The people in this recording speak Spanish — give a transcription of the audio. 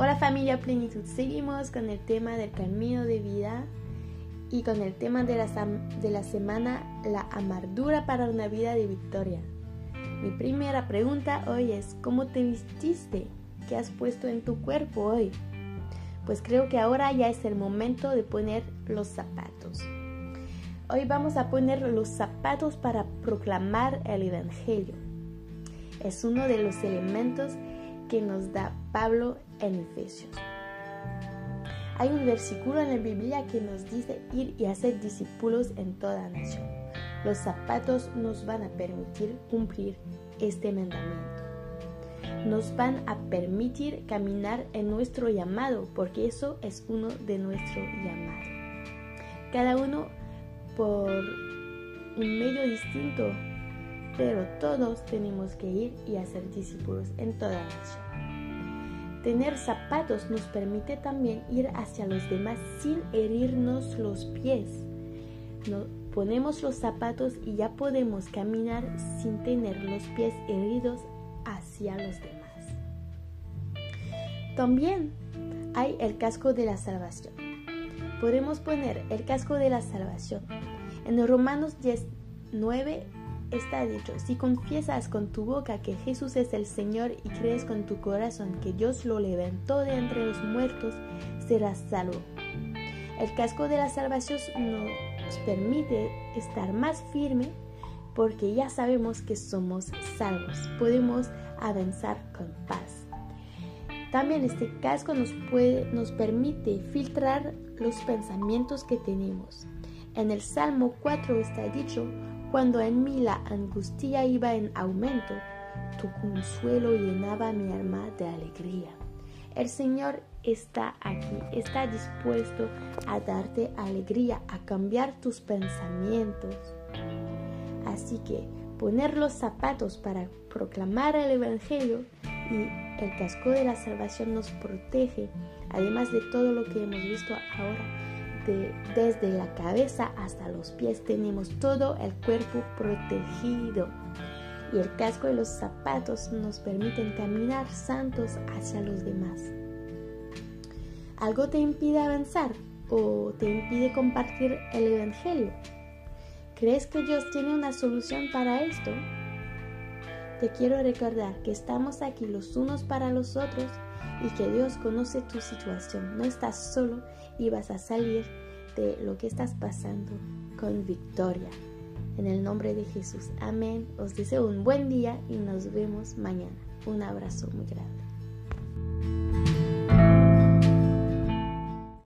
Hola familia Plenitud, seguimos con el tema del camino de vida y con el tema de la, de la semana, la amargura para una vida de victoria. Mi primera pregunta hoy es, ¿cómo te vististe? ¿Qué has puesto en tu cuerpo hoy? Pues creo que ahora ya es el momento de poner los zapatos. Hoy vamos a poner los zapatos para proclamar el Evangelio. Es uno de los elementos que nos da Pablo en Efesios. Hay un versículo en la Biblia que nos dice ir y hacer discípulos en toda nación. Los zapatos nos van a permitir cumplir este mandamiento. Nos van a permitir caminar en nuestro llamado, porque eso es uno de nuestro llamado. Cada uno por un medio distinto, pero todos tenemos que ir y hacer discípulos en toda nación. Tener zapatos nos permite también ir hacia los demás sin herirnos los pies. ponemos los zapatos y ya podemos caminar sin tener los pies heridos hacia los demás. También hay el casco de la salvación. Podemos poner el casco de la salvación. En Romanos 10, 9 está dicho, si confiesas con tu boca que Jesús es el Señor y crees con tu corazón que Dios lo levantó de entre los muertos, serás salvo. El casco de la salvación nos permite estar más firme porque ya sabemos que somos salvos. Podemos avanzar con paz. También este casco nos, puede, nos permite filtrar los pensamientos que tenemos. En el Salmo 4 está dicho, cuando en mí la angustia iba en aumento, tu consuelo llenaba mi alma de alegría. El Señor está aquí, está dispuesto a darte alegría, a cambiar tus pensamientos. Así que poner los zapatos para proclamar el Evangelio y el casco de la salvación nos protege, además de todo lo que hemos visto ahora, de, desde la cabeza hasta los pies tenemos todo el cuerpo protegido. Y el casco y los zapatos nos permiten caminar santos hacia los demás. ¿Algo te impide avanzar o te impide compartir el Evangelio? ¿Crees que Dios tiene una solución para esto? Te quiero recordar que estamos aquí los unos para los otros y que Dios conoce tu situación. No estás solo y vas a salir de lo que estás pasando con victoria. En el nombre de Jesús. Amén. Os deseo un buen día y nos vemos mañana. Un abrazo muy grande.